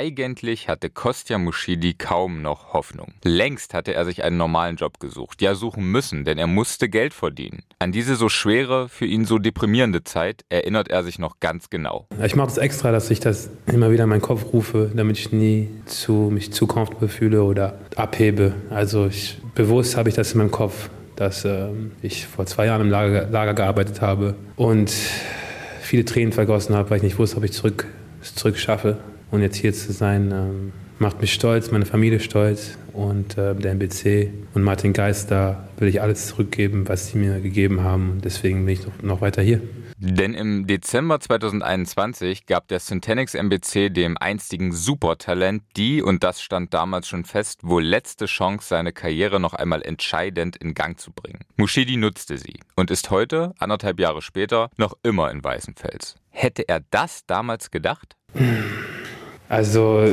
Eigentlich hatte Kostja Muschidi kaum noch Hoffnung. Längst hatte er sich einen normalen Job gesucht, ja suchen müssen, denn er musste Geld verdienen. An diese so schwere, für ihn so deprimierende Zeit erinnert er sich noch ganz genau. Ich mache das extra, dass ich das immer wieder in meinen Kopf rufe, damit ich nie zu, mich zu comfortable fühle oder abhebe. Also ich, bewusst habe ich das in meinem Kopf, dass äh, ich vor zwei Jahren im Lager, Lager gearbeitet habe und viele Tränen vergossen habe, weil ich nicht wusste, ob ich zurück, zurück schaffe. Und jetzt hier zu sein, ähm, macht mich stolz, meine Familie stolz und äh, der MBC und Martin Geister will ich alles zurückgeben, was sie mir gegeben haben. Deswegen bin ich noch, noch weiter hier. Denn im Dezember 2021 gab der Syntanix MBC dem einstigen Supertalent die, und das stand damals schon fest, wohl letzte Chance, seine Karriere noch einmal entscheidend in Gang zu bringen. Mushidi nutzte sie und ist heute, anderthalb Jahre später, noch immer in Weißenfels. Hätte er das damals gedacht? Also,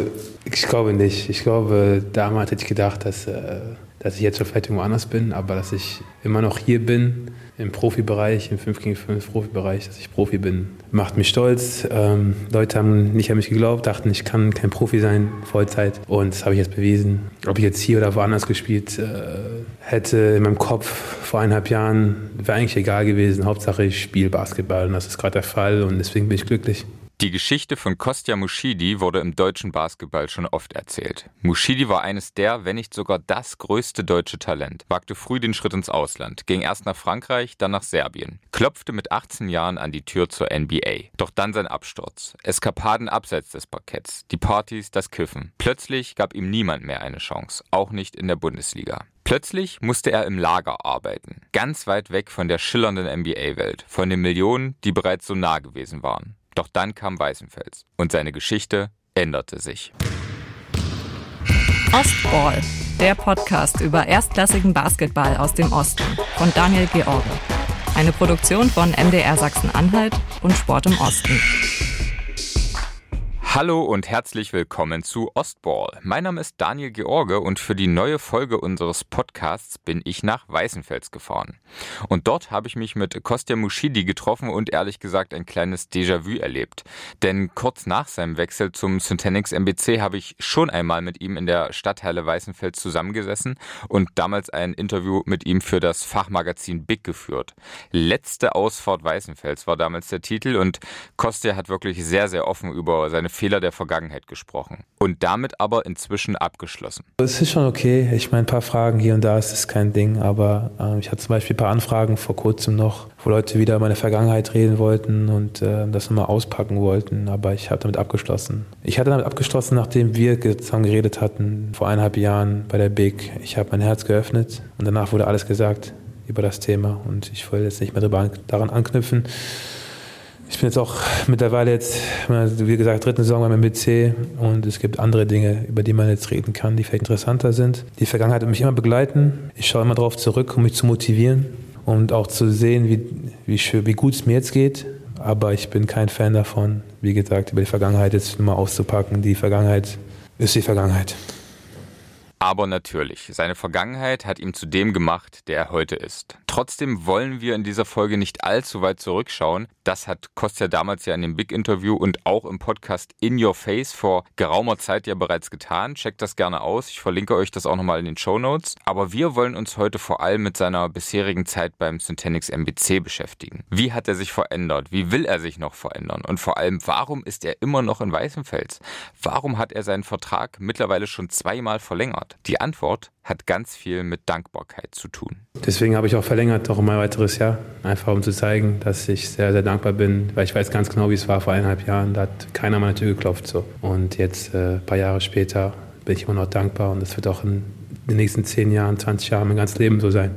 ich glaube nicht. Ich glaube, damals hätte ich gedacht, dass, äh, dass ich jetzt vielleicht irgendwo anders bin, aber dass ich immer noch hier bin, im Profibereich, im 5 gegen 5 Profibereich, dass ich Profi bin, macht mich stolz. Ähm, Leute haben nicht an mich geglaubt, dachten, ich kann kein Profi sein, Vollzeit. Und das habe ich jetzt bewiesen. Ob ich jetzt hier oder woanders gespielt äh, hätte, in meinem Kopf vor eineinhalb Jahren, wäre eigentlich egal gewesen. Hauptsache, ich spiele Basketball und das ist gerade der Fall und deswegen bin ich glücklich. Die Geschichte von Kostja Muschidi wurde im deutschen Basketball schon oft erzählt. Muschidi war eines der, wenn nicht sogar das größte deutsche Talent, wagte früh den Schritt ins Ausland, ging erst nach Frankreich, dann nach Serbien, klopfte mit 18 Jahren an die Tür zur NBA. Doch dann sein Absturz, Eskapaden abseits des Parketts, die Partys, das Kiffen. Plötzlich gab ihm niemand mehr eine Chance, auch nicht in der Bundesliga. Plötzlich musste er im Lager arbeiten, ganz weit weg von der schillernden NBA-Welt, von den Millionen, die bereits so nah gewesen waren. Doch dann kam Weißenfels und seine Geschichte änderte sich. Ostball, der Podcast über erstklassigen Basketball aus dem Osten von Daniel George. Eine Produktion von MDR Sachsen-Anhalt und Sport im Osten. Hallo und herzlich willkommen zu Ostball. Mein Name ist Daniel George und für die neue Folge unseres Podcasts bin ich nach Weißenfels gefahren. Und dort habe ich mich mit Kostja Muschidi getroffen und ehrlich gesagt ein kleines Déjà-vu erlebt. Denn kurz nach seinem Wechsel zum Syntanix MBC habe ich schon einmal mit ihm in der Stadthalle Weißenfels zusammengesessen und damals ein Interview mit ihm für das Fachmagazin Big geführt. Letzte Ausfahrt Weißenfels war damals der Titel und Kostja hat wirklich sehr, sehr offen über seine Fehler Fehler der Vergangenheit gesprochen und damit aber inzwischen abgeschlossen. Es ist schon okay. Ich meine, ein paar Fragen hier und da ist es kein Ding, aber äh, ich hatte zum Beispiel ein paar Anfragen vor kurzem noch, wo Leute wieder meine Vergangenheit reden wollten und äh, das nochmal auspacken wollten, aber ich habe damit abgeschlossen. Ich hatte damit abgeschlossen, nachdem wir zusammen geredet hatten, vor eineinhalb Jahren bei der Big. Ich habe mein Herz geöffnet und danach wurde alles gesagt über das Thema und ich wollte jetzt nicht mehr daran anknüpfen. Ich bin jetzt auch mittlerweile jetzt, wie gesagt, dritten Saison beim MBC und es gibt andere Dinge, über die man jetzt reden kann, die vielleicht interessanter sind. Die Vergangenheit wird mich immer begleiten. Ich schaue immer darauf zurück, um mich zu motivieren und auch zu sehen, wie, wie, schön, wie gut es mir jetzt geht. Aber ich bin kein Fan davon, wie gesagt, über die Vergangenheit jetzt mal auszupacken. Die Vergangenheit ist die Vergangenheit. Aber natürlich, seine Vergangenheit hat ihm zu dem gemacht, der er heute ist. Trotzdem wollen wir in dieser Folge nicht allzu weit zurückschauen. Das hat Kostja damals ja in dem Big-Interview und auch im Podcast In Your Face vor geraumer Zeit ja bereits getan. Checkt das gerne aus. Ich verlinke euch das auch nochmal in den Show Notes. Aber wir wollen uns heute vor allem mit seiner bisherigen Zeit beim Syntanix MBC beschäftigen. Wie hat er sich verändert? Wie will er sich noch verändern? Und vor allem, warum ist er immer noch in Weißenfels? Warum hat er seinen Vertrag mittlerweile schon zweimal verlängert? Hat? Die Antwort hat ganz viel mit Dankbarkeit zu tun. Deswegen habe ich auch verlängert, noch um ein weiteres Jahr, einfach um zu zeigen, dass ich sehr, sehr dankbar bin, weil ich weiß ganz genau, wie es war vor eineinhalb Jahren. Da hat keiner meine Tür geklopft. So. Und jetzt, äh, ein paar Jahre später, bin ich immer noch dankbar und das wird auch in den nächsten zehn Jahren, 20 Jahren mein ganzes Leben so sein.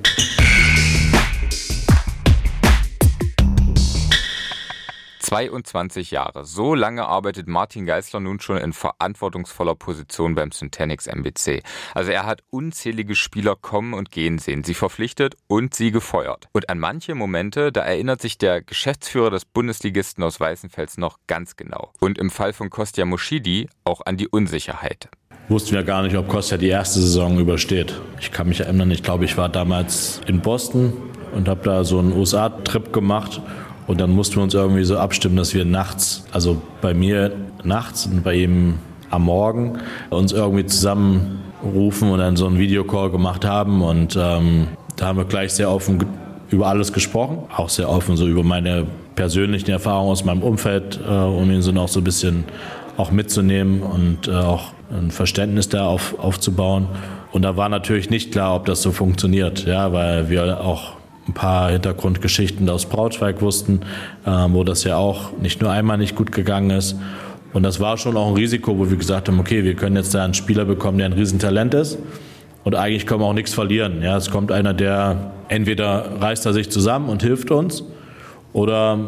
22 Jahre. So lange arbeitet Martin Geisler nun schon in verantwortungsvoller Position beim Syntanix MBC. Also er hat unzählige Spieler kommen und gehen sehen, sie verpflichtet und sie gefeuert. Und an manche Momente, da erinnert sich der Geschäftsführer des Bundesligisten aus Weißenfels noch ganz genau. Und im Fall von Kostja Moschidi auch an die Unsicherheit wussten wir gar nicht, ob Kostja die erste Saison übersteht. Ich kann mich erinnern, ich glaube, ich war damals in Boston und habe da so einen USA-Trip gemacht und dann mussten wir uns irgendwie so abstimmen, dass wir nachts, also bei mir nachts und bei ihm am Morgen uns irgendwie zusammenrufen und dann so einen Videocall gemacht haben. Und ähm, da haben wir gleich sehr offen über alles gesprochen, auch sehr offen so über meine persönlichen Erfahrungen aus meinem Umfeld, äh, um ihn so noch so ein bisschen auch mitzunehmen und äh, auch ein Verständnis da auf, aufzubauen. Und da war natürlich nicht klar, ob das so funktioniert, ja, weil wir auch ein paar Hintergrundgeschichten aus Braunschweig wussten, äh, wo das ja auch nicht nur einmal nicht gut gegangen ist. Und das war schon auch ein Risiko, wo wir gesagt haben, okay, wir können jetzt da einen Spieler bekommen, der ein Riesentalent ist. Und eigentlich können wir auch nichts verlieren. Ja, es kommt einer, der entweder reißt er sich zusammen und hilft uns oder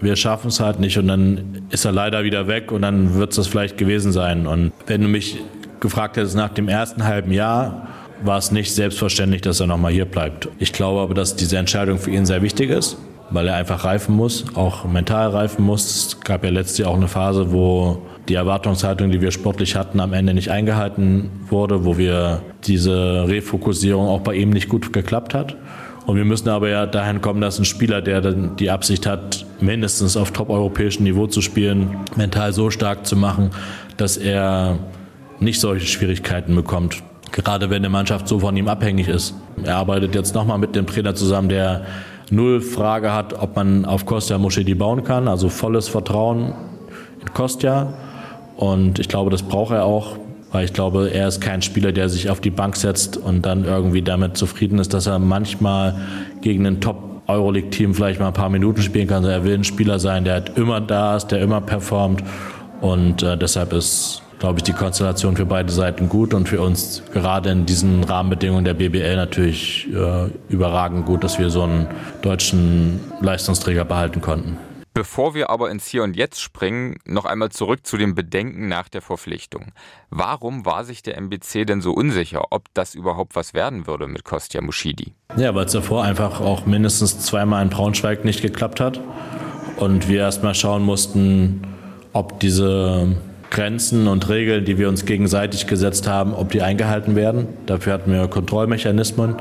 wir schaffen es halt nicht und dann ist er leider wieder weg und dann wird es das vielleicht gewesen sein. Und wenn du mich gefragt hättest nach dem ersten halben Jahr, war es nicht selbstverständlich, dass er nochmal hier bleibt. Ich glaube aber, dass diese Entscheidung für ihn sehr wichtig ist, weil er einfach reifen muss, auch mental reifen muss. Es gab ja letztes Jahr auch eine Phase, wo die Erwartungshaltung, die wir sportlich hatten, am Ende nicht eingehalten wurde, wo wir diese Refokussierung auch bei ihm nicht gut geklappt hat. Und wir müssen aber ja dahin kommen, dass ein Spieler, der dann die Absicht hat, mindestens auf top-europäischem Niveau zu spielen, mental so stark zu machen, dass er nicht solche Schwierigkeiten bekommt. Gerade wenn eine Mannschaft so von ihm abhängig ist. Er arbeitet jetzt nochmal mit dem Trainer zusammen, der null Frage hat, ob man auf Kostja Moschedi bauen kann. Also volles Vertrauen in Kostja. Und ich glaube, das braucht er auch, weil ich glaube, er ist kein Spieler, der sich auf die Bank setzt und dann irgendwie damit zufrieden ist, dass er manchmal gegen einen Top Euroleague-Team vielleicht mal ein paar Minuten spielen kann. Also er will ein Spieler sein, der halt immer da ist, der immer performt. Und äh, deshalb ist, glaube ich, die Konstellation für beide Seiten gut und für uns gerade in diesen Rahmenbedingungen der BBL natürlich äh, überragend gut, dass wir so einen deutschen Leistungsträger behalten konnten. Bevor wir aber ins Hier und Jetzt springen, noch einmal zurück zu den Bedenken nach der Verpflichtung. Warum war sich der MBC denn so unsicher, ob das überhaupt was werden würde mit Kostja Muschidi? Ja, weil es davor einfach auch mindestens zweimal in Braunschweig nicht geklappt hat und wir erstmal schauen mussten, ob diese Grenzen und Regeln, die wir uns gegenseitig gesetzt haben, ob die eingehalten werden. Dafür hatten wir Kontrollmechanismen,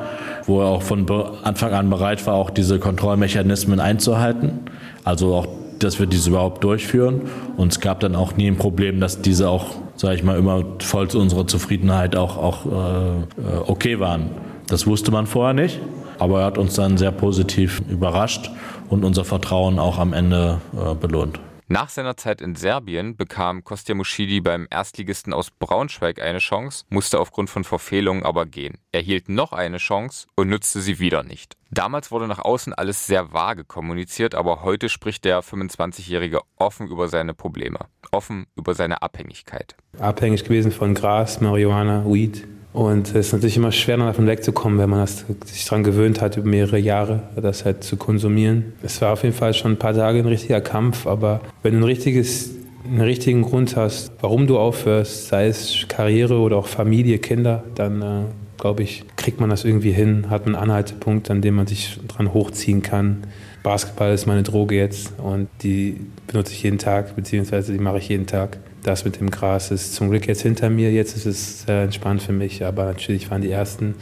wo er auch von Anfang an bereit war, auch diese Kontrollmechanismen einzuhalten. Also auch, dass wir diese überhaupt durchführen. Und es gab dann auch nie ein Problem, dass diese auch, sage ich mal, immer voll zu unserer Zufriedenheit auch, auch äh, okay waren. Das wusste man vorher nicht, aber er hat uns dann sehr positiv überrascht und unser Vertrauen auch am Ende äh, belohnt. Nach seiner Zeit in Serbien bekam Kostja Muschidi beim Erstligisten aus Braunschweig eine Chance, musste aufgrund von Verfehlungen aber gehen. Er hielt noch eine Chance und nutzte sie wieder nicht. Damals wurde nach außen alles sehr vage kommuniziert, aber heute spricht der 25-Jährige offen über seine Probleme, offen über seine Abhängigkeit. Abhängig gewesen von Gras, Marihuana, Weed, und es ist natürlich immer schwer, davon wegzukommen, wenn man das, sich daran gewöhnt hat, über mehrere Jahre das halt zu konsumieren. Es war auf jeden Fall schon ein paar Tage ein richtiger Kampf, aber wenn du ein richtiges, einen richtigen Grund hast, warum du aufhörst, sei es Karriere oder auch Familie, Kinder, dann äh, glaube ich, kriegt man das irgendwie hin, hat einen Anhaltepunkt, an dem man sich dran hochziehen kann. Basketball ist meine Droge jetzt und die benutze ich jeden Tag, beziehungsweise die mache ich jeden Tag das mit dem Gras ist zum Glück jetzt hinter mir. Jetzt ist es sehr entspannt für mich, aber natürlich waren die ersten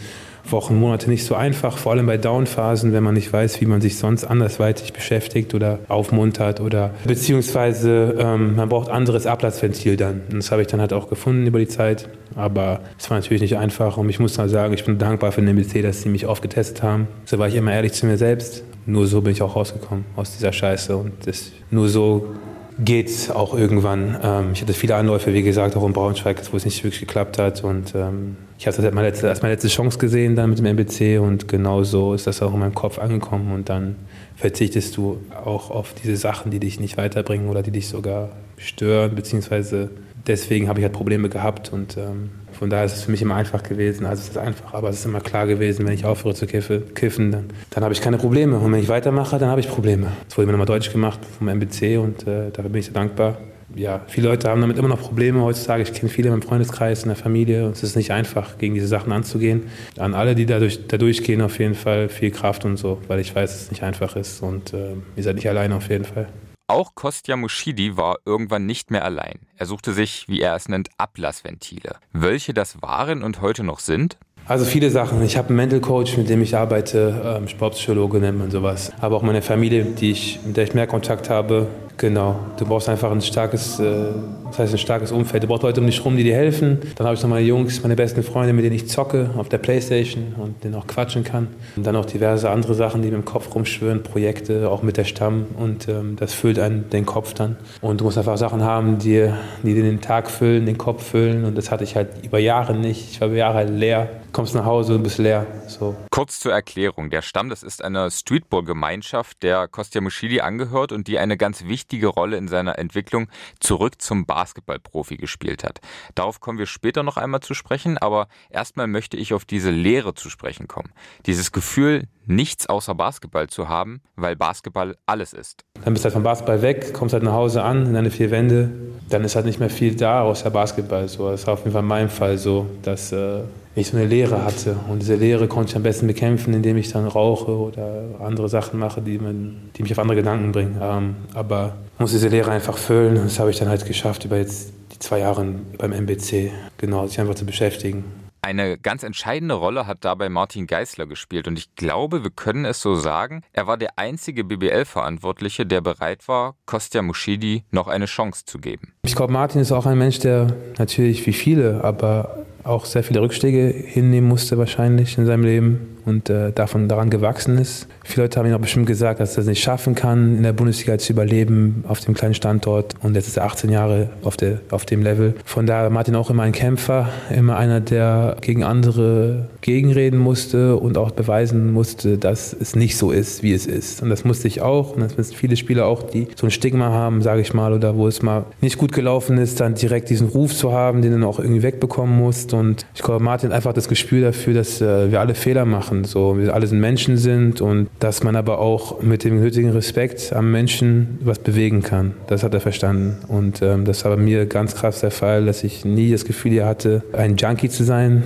Wochen, Monate nicht so einfach, vor allem bei Downphasen, wenn man nicht weiß, wie man sich sonst andersweitig beschäftigt oder aufmuntert oder beziehungsweise ähm, man braucht anderes Ablassventil dann. Und das habe ich dann halt auch gefunden über die Zeit, aber es war natürlich nicht einfach und ich muss mal sagen, ich bin dankbar für den MBC, dass sie mich oft getestet haben. So war ich immer ehrlich zu mir selbst. Nur so bin ich auch rausgekommen aus dieser Scheiße und das, nur so geht auch irgendwann. Ähm, ich hatte viele Anläufe, wie gesagt, auch in Braunschweig, wo es nicht wirklich geklappt hat. Und ähm, ich habe das als meine, letzte, als meine letzte Chance gesehen dann mit dem MBC und genau so ist das auch in meinem Kopf angekommen. Und dann verzichtest du auch auf diese Sachen, die dich nicht weiterbringen oder die dich sogar stören, beziehungsweise deswegen habe ich halt Probleme gehabt und ähm, von daher ist es für mich immer einfach gewesen. Also es ist einfach, aber es ist immer klar gewesen, wenn ich aufhöre zu kiffen, dann, dann habe ich keine Probleme. Und wenn ich weitermache, dann habe ich Probleme. Das wurde mir nochmal deutlich gemacht vom MBC und äh, dafür bin ich sehr dankbar. Ja, viele Leute haben damit immer noch Probleme heutzutage. Ich kenne viele in meinem Freundeskreis, in der Familie. Und es ist nicht einfach, gegen diese Sachen anzugehen. An alle, die da durchgehen, auf jeden Fall viel Kraft und so, weil ich weiß, dass es nicht einfach ist. Und äh, ihr seid nicht alleine auf jeden Fall. Auch Kostja Muschidi war irgendwann nicht mehr allein. Er suchte sich, wie er es nennt, Ablassventile. Welche das waren und heute noch sind? Also viele Sachen. Ich habe einen Mental Coach, mit dem ich arbeite, ähm, Sportpsychologe nennt man sowas. Aber auch meine Familie, die ich, mit der ich mehr Kontakt habe, Genau, du brauchst einfach ein starkes, äh, das heißt ein starkes Umfeld. Du brauchst Leute um dich rum, die dir helfen. Dann habe ich noch meine Jungs, meine besten Freunde, mit denen ich zocke auf der Playstation und denen auch quatschen kann. Und dann noch diverse andere Sachen, die mir im Kopf rumschwören, Projekte, auch mit der Stamm. Und ähm, das füllt einen den Kopf dann. Und du musst einfach Sachen haben, die, die den Tag füllen, den Kopf füllen. Und das hatte ich halt über Jahre nicht. Ich war über Jahre leer kommst nach Hause und bist leer. So. Kurz zur Erklärung. Der Stamm, das ist eine Streetball-Gemeinschaft, der Kostja Muschidi angehört und die eine ganz wichtige Rolle in seiner Entwicklung zurück zum Basketballprofi gespielt hat. Darauf kommen wir später noch einmal zu sprechen, aber erstmal möchte ich auf diese Lehre zu sprechen kommen. Dieses Gefühl, nichts außer Basketball zu haben, weil Basketball alles ist. Dann bist du halt vom Basketball weg, kommst halt nach Hause an, in deine vier Wände, dann ist halt nicht mehr viel da außer Basketball. So, das war auf jeden Fall in meinem Fall so, dass äh, ich so eine Lehre hatte. Und diese Lehre konnte ich am besten bekämpfen, indem ich dann rauche oder andere Sachen mache, die, man, die mich auf andere Gedanken bringen. Ähm, aber muss diese Lehre einfach füllen. Das habe ich dann halt geschafft über jetzt die zwei Jahre beim MBC. Genau, sich einfach zu beschäftigen. Eine ganz entscheidende Rolle hat dabei Martin Geisler gespielt und ich glaube, wir können es so sagen, er war der einzige BBL-Verantwortliche, der bereit war, Kostja Muschidi noch eine Chance zu geben. Ich glaube, Martin ist auch ein Mensch, der natürlich wie viele, aber auch sehr viele Rückschläge hinnehmen musste wahrscheinlich in seinem Leben und äh, davon daran gewachsen ist. Viele Leute haben ihn auch bestimmt gesagt, dass er es nicht schaffen kann, in der Bundesliga zu überleben auf dem kleinen Standort. Und jetzt ist er 18 Jahre auf, der, auf dem Level. Von daher Martin auch immer ein Kämpfer, immer einer, der gegen andere gegenreden musste und auch beweisen musste, dass es nicht so ist, wie es ist. Und das musste ich auch. Und das müssen viele Spieler auch, die so ein Stigma haben, sage ich mal, oder wo es mal nicht gut gelaufen ist, dann direkt diesen Ruf zu haben, den du auch irgendwie wegbekommen musst. Und ich glaube, Martin einfach das Gespür dafür, dass äh, wir alle Fehler machen machen. So, wir alle sind Menschen sind und dass man aber auch mit dem nötigen Respekt am Menschen was bewegen kann. Das hat er verstanden. Und ähm, das war bei mir ganz krass der Fall, dass ich nie das Gefühl hatte, ein Junkie zu sein,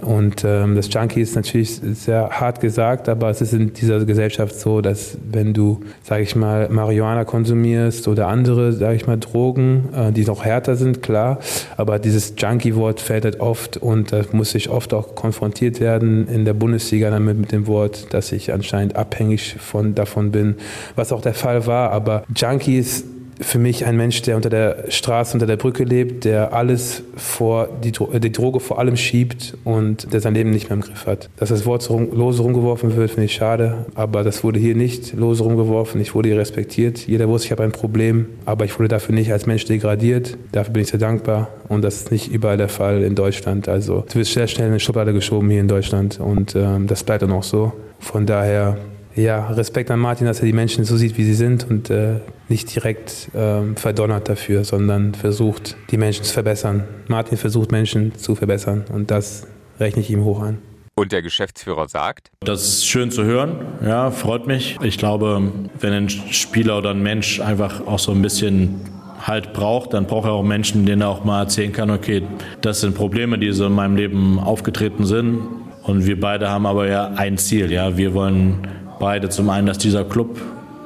und ähm, das Junkie ist natürlich sehr hart gesagt, aber es ist in dieser Gesellschaft so, dass wenn du, sage ich mal, Marihuana konsumierst oder andere, sage ich mal, Drogen, äh, die noch härter sind, klar, aber dieses Junkie-Wort fällt halt oft und da muss ich oft auch konfrontiert werden in der Bundesliga damit mit dem Wort, dass ich anscheinend abhängig von, davon bin, was auch der Fall war. Aber Junkies für mich ein Mensch, der unter der Straße, unter der Brücke lebt, der alles vor, die, die Droge vor allem schiebt und der sein Leben nicht mehr im Griff hat. Dass das Wort lose rumgeworfen wird, finde ich schade, aber das wurde hier nicht lose rumgeworfen. Ich wurde hier respektiert. Jeder wusste, ich habe ein Problem, aber ich wurde dafür nicht als Mensch degradiert. Dafür bin ich sehr dankbar und das ist nicht überall der Fall in Deutschland. Also du wirst sehr schnell in eine Schublade geschoben hier in Deutschland und ähm, das bleibt dann auch so. Von daher ja, Respekt an Martin, dass er die Menschen so sieht, wie sie sind und äh, nicht direkt ähm, verdonnert dafür, sondern versucht, die Menschen zu verbessern. Martin versucht, Menschen zu verbessern und das rechne ich ihm hoch an. Und der Geschäftsführer sagt? Das ist schön zu hören, ja, freut mich. Ich glaube, wenn ein Spieler oder ein Mensch einfach auch so ein bisschen Halt braucht, dann braucht er auch Menschen, denen er auch mal erzählen kann, okay, das sind Probleme, die so in meinem Leben aufgetreten sind. Und wir beide haben aber ja ein Ziel, ja, wir wollen beide. Zum einen, dass dieser Club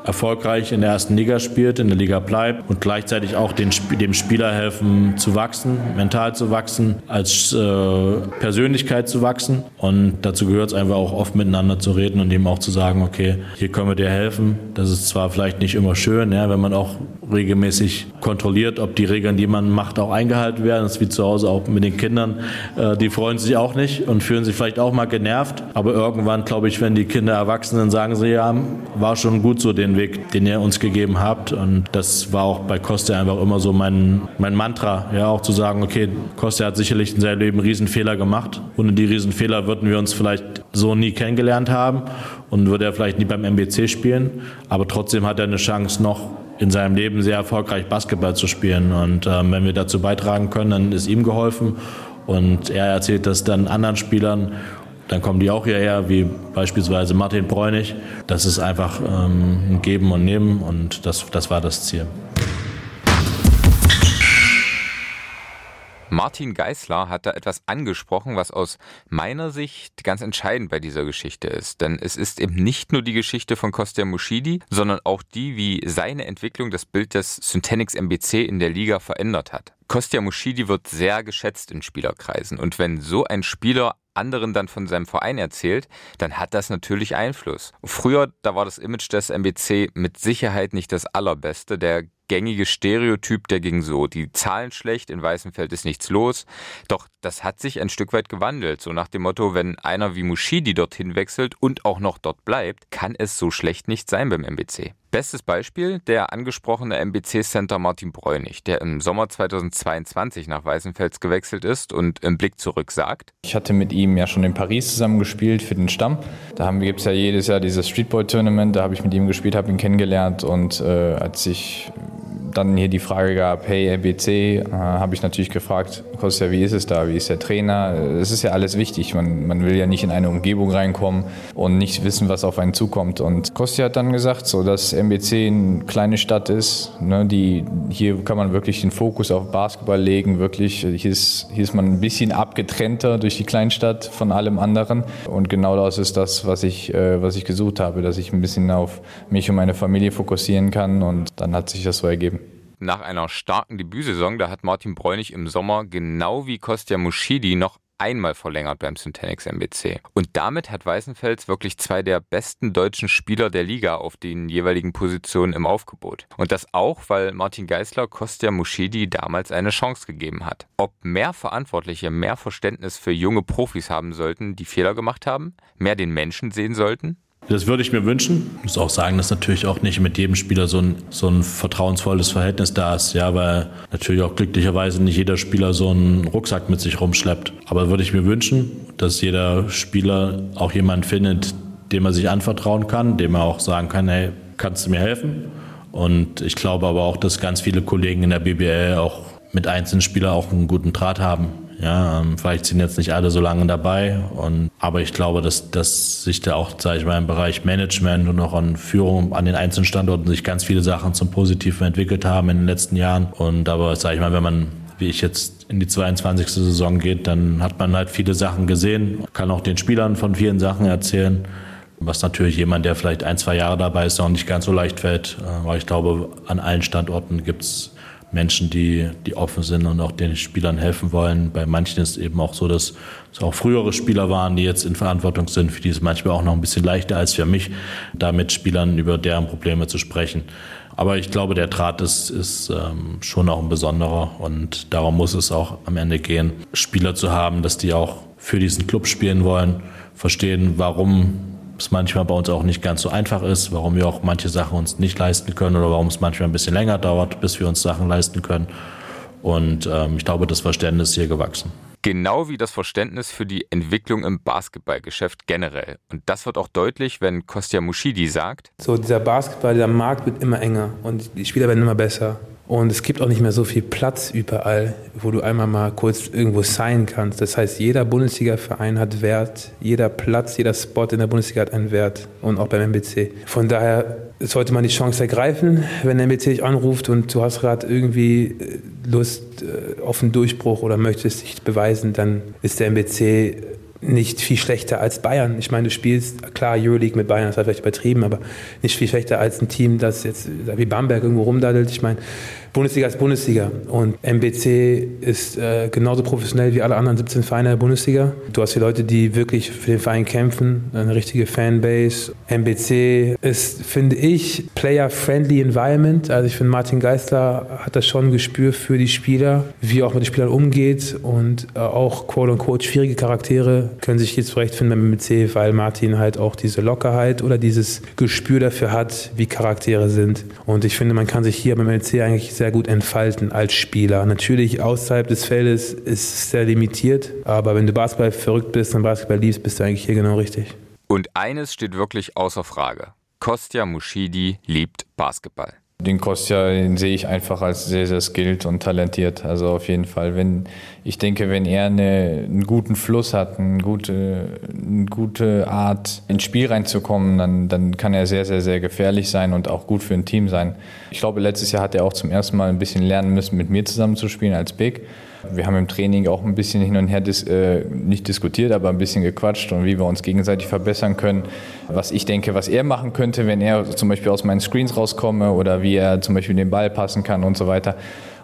erfolgreich in der ersten Liga spielt, in der Liga bleibt und gleichzeitig auch den, dem Spieler helfen zu wachsen, mental zu wachsen, als äh, Persönlichkeit zu wachsen. Und dazu gehört es einfach auch oft miteinander zu reden und ihm auch zu sagen, okay, hier können wir dir helfen. Das ist zwar vielleicht nicht immer schön, ja, wenn man auch regelmäßig kontrolliert, ob die Regeln, die man macht, auch eingehalten werden. Das ist wie zu Hause auch mit den Kindern. Äh, die freuen sich auch nicht und fühlen sich vielleicht auch mal genervt. Aber irgendwann, glaube ich, wenn die Kinder erwachsen sind, sagen sie, ja, war schon gut so den Weg, den ihr uns gegeben habt. Und das war auch bei Costa einfach immer so mein, mein Mantra, ja, auch zu sagen, okay, Costa hat sicherlich in seinem Leben Riesenfehler gemacht. Ohne die Riesenfehler würden wir uns vielleicht so nie kennengelernt haben und würde er vielleicht nie beim MBC spielen. Aber trotzdem hat er eine Chance, noch in seinem Leben sehr erfolgreich Basketball zu spielen. Und ähm, wenn wir dazu beitragen können, dann ist ihm geholfen. Und er erzählt das dann anderen Spielern. Dann kommen die auch hierher, wie beispielsweise Martin Bräunig. Das ist einfach ähm, ein Geben und Nehmen und das, das war das Ziel. Martin Geisler hat da etwas angesprochen, was aus meiner Sicht ganz entscheidend bei dieser Geschichte ist. Denn es ist eben nicht nur die Geschichte von Kostja Muschidi, sondern auch die, wie seine Entwicklung das Bild des Syntenix MBC in der Liga verändert hat. Kostja Muschidi wird sehr geschätzt in Spielerkreisen. Und wenn so ein Spieler anderen dann von seinem Verein erzählt, dann hat das natürlich Einfluss. Früher, da war das Image des MBC mit Sicherheit nicht das allerbeste. Der gängige Stereotyp, der ging so, die Zahlen schlecht, in Weißenfeld ist nichts los. Doch das hat sich ein Stück weit gewandelt. So nach dem Motto, wenn einer wie Mushidi dorthin wechselt und auch noch dort bleibt, kann es so schlecht nicht sein beim MBC. Bestes Beispiel der angesprochene MBC-Center Martin Bräunig, der im Sommer 2022 nach Weißenfels gewechselt ist und im Blick zurück sagt. Ich hatte mit ihm ja schon in Paris zusammen gespielt für den Stamm. Da gibt es ja jedes Jahr dieses Streetball-Tournament, da habe ich mit ihm gespielt, habe ihn kennengelernt und äh, als ich dann hier die Frage gab, hey RBC, äh, habe ich natürlich gefragt, Kostja, wie ist es da, wie ist der Trainer? Es ist ja alles wichtig, man, man will ja nicht in eine Umgebung reinkommen und nicht wissen, was auf einen zukommt. Und Kostja hat dann gesagt, so, dass MBC eine kleine Stadt ist, ne, die, hier kann man wirklich den Fokus auf Basketball legen, wirklich, hier ist, hier ist man ein bisschen abgetrennter durch die Kleinstadt von allem anderen. Und genau das ist das, was ich, äh, was ich gesucht habe, dass ich ein bisschen auf mich und meine Familie fokussieren kann. Und dann hat sich das so ergeben nach einer starken Debütsaison, da hat Martin Bräunig im Sommer genau wie Kostja Muschidi noch einmal verlängert beim Syntanix MBC. Und damit hat Weißenfels wirklich zwei der besten deutschen Spieler der Liga auf den jeweiligen Positionen im Aufgebot. Und das auch, weil Martin Geisler Kostja Muschidi damals eine Chance gegeben hat. Ob mehr Verantwortliche mehr Verständnis für junge Profis haben sollten, die Fehler gemacht haben, mehr den Menschen sehen sollten, das würde ich mir wünschen. Ich muss auch sagen, dass natürlich auch nicht mit jedem Spieler so ein, so ein vertrauensvolles Verhältnis da ist, ja, weil natürlich auch glücklicherweise nicht jeder Spieler so einen Rucksack mit sich rumschleppt. Aber würde ich mir wünschen, dass jeder Spieler auch jemand findet, dem er sich anvertrauen kann, dem er auch sagen kann, hey, kannst du mir helfen? Und ich glaube aber auch, dass ganz viele Kollegen in der BBL auch mit einzelnen Spielern auch einen guten Draht haben. Ja, ähm, vielleicht sind jetzt nicht alle so lange dabei, und, aber ich glaube, dass, dass sich da auch, sage ich mal, im Bereich Management und auch an Führung an den einzelnen Standorten sich ganz viele Sachen zum Positiven entwickelt haben in den letzten Jahren. Und aber, sage ich mal, wenn man wie ich jetzt in die 22. Saison geht, dann hat man halt viele Sachen gesehen, kann auch den Spielern von vielen Sachen erzählen, was natürlich jemand, der vielleicht ein, zwei Jahre dabei ist, auch nicht ganz so leicht fällt. Äh, weil ich glaube, an allen Standorten gibt es Menschen, die, die offen sind und auch den Spielern helfen wollen. Bei manchen ist es eben auch so, dass es auch frühere Spieler waren, die jetzt in Verantwortung sind. Für die ist es manchmal auch noch ein bisschen leichter als für mich, da mit Spielern über deren Probleme zu sprechen. Aber ich glaube, der Draht ist, ist ähm, schon auch ein besonderer und darum muss es auch am Ende gehen, Spieler zu haben, dass die auch für diesen Club spielen wollen, verstehen, warum es manchmal bei uns auch nicht ganz so einfach ist, warum wir auch manche Sachen uns nicht leisten können oder warum es manchmal ein bisschen länger dauert, bis wir uns Sachen leisten können. Und ähm, ich glaube, das Verständnis ist hier gewachsen. Genau wie das Verständnis für die Entwicklung im Basketballgeschäft generell. Und das wird auch deutlich, wenn Kostja Mushidi sagt: So, dieser Basketball, dieser Markt wird immer enger und die Spieler werden immer besser. Und es gibt auch nicht mehr so viel Platz überall, wo du einmal mal kurz irgendwo sein kannst. Das heißt, jeder Bundesliga-Verein hat Wert, jeder Platz, jeder Spot in der Bundesliga hat einen Wert und auch beim MBC. Von daher sollte man die Chance ergreifen, wenn der MBC dich anruft und du hast gerade irgendwie äh, Lust äh, auf einen Durchbruch oder möchtest dich beweisen, dann ist der MBC nicht viel schlechter als Bayern. Ich meine, du spielst, klar, Euroleague mit Bayern, das war vielleicht übertrieben, aber nicht viel schlechter als ein Team, das jetzt wie Bamberg irgendwo rumdaddelt. Ich meine, Bundesliga ist Bundesliga und MBC ist äh, genauso professionell wie alle anderen 17 Vereine der Bundesliga. Du hast hier Leute, die wirklich für den Verein kämpfen, eine richtige Fanbase. MBC ist, finde ich, Player-Friendly Environment. Also ich finde, Martin Geisler hat das schon ein Gespür für die Spieler, wie er auch mit den Spielern umgeht und äh, auch quote-unquote schwierige Charaktere können sich hier zurechtfinden beim MBC, weil Martin halt auch diese Lockerheit oder dieses Gespür dafür hat, wie Charaktere sind. Und ich finde, man kann sich hier beim MBC eigentlich sehr sehr gut entfalten als Spieler. Natürlich außerhalb des Feldes ist es sehr limitiert, aber wenn du Basketball verrückt bist und Basketball liebst, bist du eigentlich hier genau richtig. Und eines steht wirklich außer Frage. Kostja Mushidi liebt Basketball. Den Kostja den sehe ich einfach als sehr, sehr skilled und talentiert. Also auf jeden Fall. Wenn, ich denke, wenn er eine, einen guten Fluss hat, eine gute, eine gute Art ins Spiel reinzukommen, dann, dann kann er sehr, sehr, sehr gefährlich sein und auch gut für ein Team sein. Ich glaube, letztes Jahr hat er auch zum ersten Mal ein bisschen lernen müssen, mit mir zusammen zu spielen als Big. Wir haben im Training auch ein bisschen hin und her dis äh, nicht diskutiert, aber ein bisschen gequatscht und wie wir uns gegenseitig verbessern können. Was ich denke, was er machen könnte, wenn er zum Beispiel aus meinen Screens rauskomme oder wie er zum Beispiel den Ball passen kann und so weiter.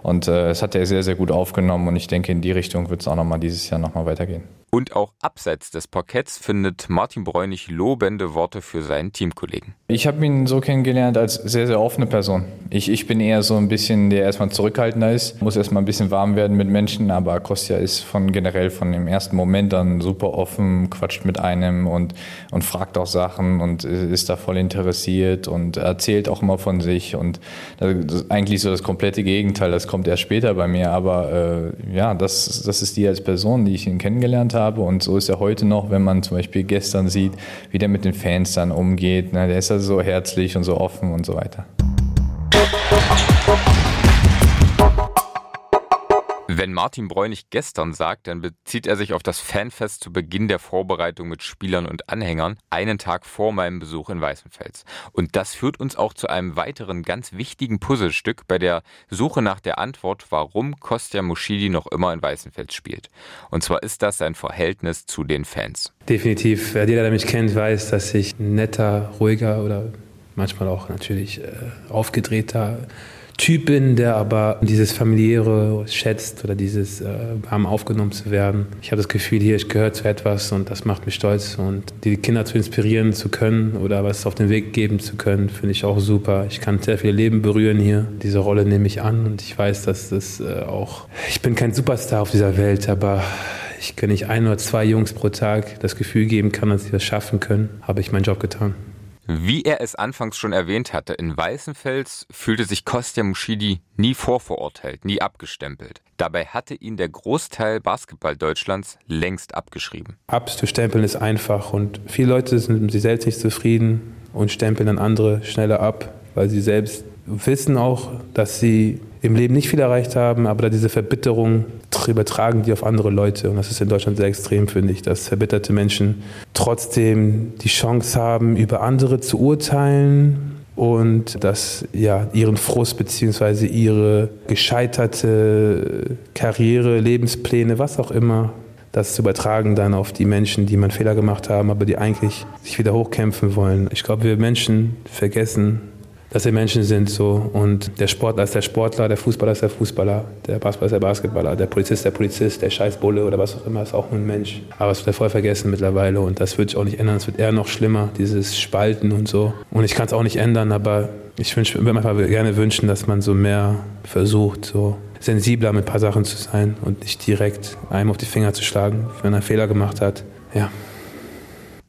Und äh, das hat er sehr, sehr gut aufgenommen und ich denke, in die Richtung wird es auch nochmal dieses Jahr nochmal weitergehen. Und auch abseits des Parketts findet Martin Bräunig lobende Worte für seinen Teamkollegen. Ich habe ihn so kennengelernt als sehr, sehr offene Person. Ich, ich bin eher so ein bisschen, der erstmal zurückhaltender ist, muss erstmal ein bisschen warm werden mit Menschen, aber Kostja ist von generell von dem ersten Moment dann super offen, quatscht mit einem und, und fragt auch Sachen und ist da voll interessiert und erzählt auch immer von sich und eigentlich so das komplette Gegenteil, das kommt erst später bei mir, aber äh, ja, das, das ist die als Person, die ich ihn kennengelernt habe und so ist er heute noch, wenn man zum Beispiel gestern sieht, wie der mit den Fans dann umgeht, ne, der ist also so herzlich und so offen und so weiter. Wenn Martin Bräunig gestern sagt, dann bezieht er sich auf das Fanfest zu Beginn der Vorbereitung mit Spielern und Anhängern, einen Tag vor meinem Besuch in Weißenfels. Und das führt uns auch zu einem weiteren ganz wichtigen Puzzlestück bei der Suche nach der Antwort, warum Kostja Muschidi noch immer in Weißenfels spielt. Und zwar ist das sein Verhältnis zu den Fans. Definitiv. Jeder, der mich kennt, weiß, dass ich netter, ruhiger oder manchmal auch natürlich äh, aufgedrehter Typ bin, der aber dieses familiäre schätzt oder dieses äh, warm aufgenommen zu werden. Ich habe das Gefühl, hier, ich gehöre zu etwas und das macht mich stolz. Und die Kinder zu inspirieren zu können oder was auf den Weg geben zu können, finde ich auch super. Ich kann sehr viele Leben berühren hier. Diese Rolle nehme ich an und ich weiß, dass das äh, auch. Ich bin kein Superstar auf dieser Welt, aber ich, wenn ich ein oder zwei Jungs pro Tag das Gefühl geben kann, dass sie das schaffen können, habe ich meinen Job getan. Wie er es anfangs schon erwähnt hatte, in Weißenfels fühlte sich Kostja Muschidi nie vorverurteilt, nie abgestempelt. Dabei hatte ihn der Großteil Basketball Deutschlands längst abgeschrieben. Abzustempeln ist einfach und viele Leute sind mit sich selbst nicht zufrieden und stempeln dann andere schneller ab, weil sie selbst wissen auch, dass sie im Leben nicht viel erreicht haben, aber diese Verbitterung übertragen die auf andere Leute. Und das ist in Deutschland sehr extrem, finde ich, dass verbitterte Menschen trotzdem die Chance haben, über andere zu urteilen und dass ja ihren Frust bzw. ihre gescheiterte Karriere, Lebenspläne, was auch immer, das zu übertragen dann auf die Menschen, die mal Fehler gemacht haben, aber die eigentlich sich wieder hochkämpfen wollen. Ich glaube, wir Menschen vergessen dass wir Menschen sind so und der Sportler ist der Sportler, der Fußballer ist der Fußballer, der Basketballer ist der Basketballer, der Polizist ist der Polizist, der Scheißbulle oder was auch immer ist auch nur ein Mensch. Aber es wird voll vergessen mittlerweile und das wird sich auch nicht ändern. Es wird eher noch schlimmer, dieses Spalten und so. Und ich kann es auch nicht ändern, aber ich würde mir einfach gerne wünschen, dass man so mehr versucht, so sensibler mit ein paar Sachen zu sein und nicht direkt einem auf die Finger zu schlagen, wenn er einen Fehler gemacht hat. Ja.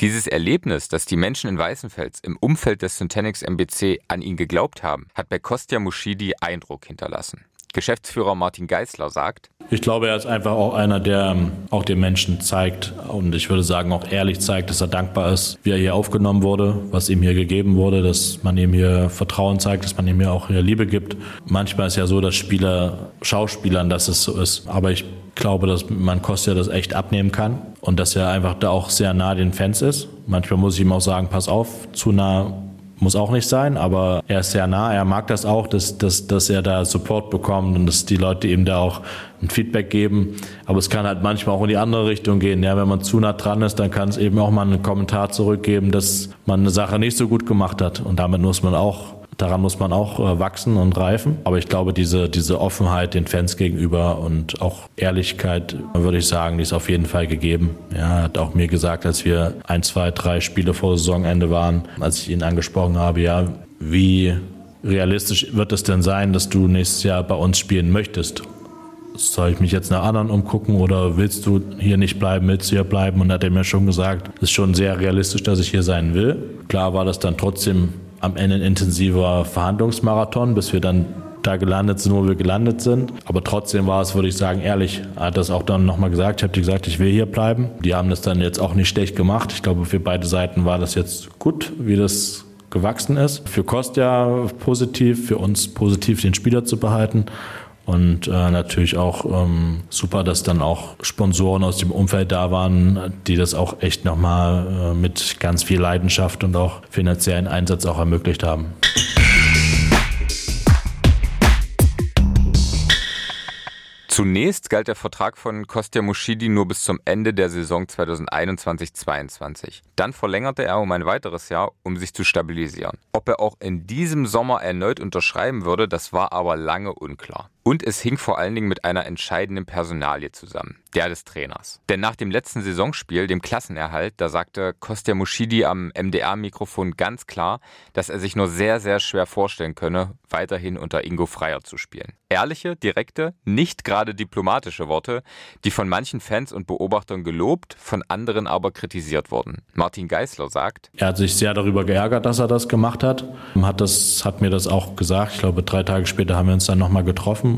Dieses Erlebnis, dass die Menschen in Weißenfels im Umfeld des Syntanix MBC an ihn geglaubt haben, hat bei Kostja Muschidi Eindruck hinterlassen. Geschäftsführer Martin Geisler sagt, ich glaube, er ist einfach auch einer, der ähm, auch den Menschen zeigt und ich würde sagen auch ehrlich zeigt, dass er dankbar ist, wie er hier aufgenommen wurde, was ihm hier gegeben wurde, dass man ihm hier Vertrauen zeigt, dass man ihm hier auch hier Liebe gibt. Manchmal ist ja so, dass Spieler Schauspielern, dass es so ist, aber ich glaube, dass man Kostja das echt abnehmen kann und dass er einfach da auch sehr nah den Fans ist. Manchmal muss ich ihm auch sagen, pass auf, zu nah muss auch nicht sein, aber er ist sehr nah. Er mag das auch, dass, dass, dass er da Support bekommt und dass die Leute ihm da auch ein Feedback geben. Aber es kann halt manchmal auch in die andere Richtung gehen. Ja, wenn man zu nah dran ist, dann kann es eben auch mal einen Kommentar zurückgeben, dass man eine Sache nicht so gut gemacht hat. Und damit muss man auch Daran muss man auch äh, wachsen und reifen. Aber ich glaube, diese, diese Offenheit den Fans gegenüber und auch Ehrlichkeit, würde ich sagen, die ist auf jeden Fall gegeben. Er hat auch mir gesagt, als wir ein, zwei, drei Spiele vor Saisonende waren, als ich ihn angesprochen habe, ja, wie realistisch wird es denn sein, dass du nächstes Jahr bei uns spielen möchtest? soll ich mich jetzt nach anderen umgucken oder willst du hier nicht bleiben, willst du hier bleiben? Und hat er mir schon gesagt, es ist schon sehr realistisch, dass ich hier sein will. Klar war das dann trotzdem am Ende ein intensiver Verhandlungsmarathon, bis wir dann da gelandet sind, wo wir gelandet sind. Aber trotzdem war es, würde ich sagen, ehrlich. Er hat das auch dann nochmal gesagt. Ich habe dir gesagt, ich will hier bleiben. Die haben das dann jetzt auch nicht schlecht gemacht. Ich glaube, für beide Seiten war das jetzt gut, wie das gewachsen ist. Für Kostja positiv, für uns positiv, den Spieler zu behalten. Und äh, natürlich auch ähm, super, dass dann auch Sponsoren aus dem Umfeld da waren, die das auch echt nochmal äh, mit ganz viel Leidenschaft und auch finanziellen Einsatz auch ermöglicht haben. Zunächst galt der Vertrag von Kostja Muschidi nur bis zum Ende der Saison 2021-22. Dann verlängerte er um ein weiteres Jahr, um sich zu stabilisieren. Ob er auch in diesem Sommer erneut unterschreiben würde, das war aber lange unklar. Und es hing vor allen Dingen mit einer entscheidenden Personalie zusammen, der des Trainers. Denn nach dem letzten Saisonspiel, dem Klassenerhalt, da sagte Kostja Muschidi am MDR-Mikrofon ganz klar, dass er sich nur sehr, sehr schwer vorstellen könne, weiterhin unter Ingo Freier zu spielen. Ehrliche, direkte, nicht gerade diplomatische Worte, die von manchen Fans und Beobachtern gelobt, von anderen aber kritisiert wurden. Martin Geisler sagt, er hat sich sehr darüber geärgert, dass er das gemacht hat, hat, das, hat mir das auch gesagt. Ich glaube, drei Tage später haben wir uns dann nochmal getroffen.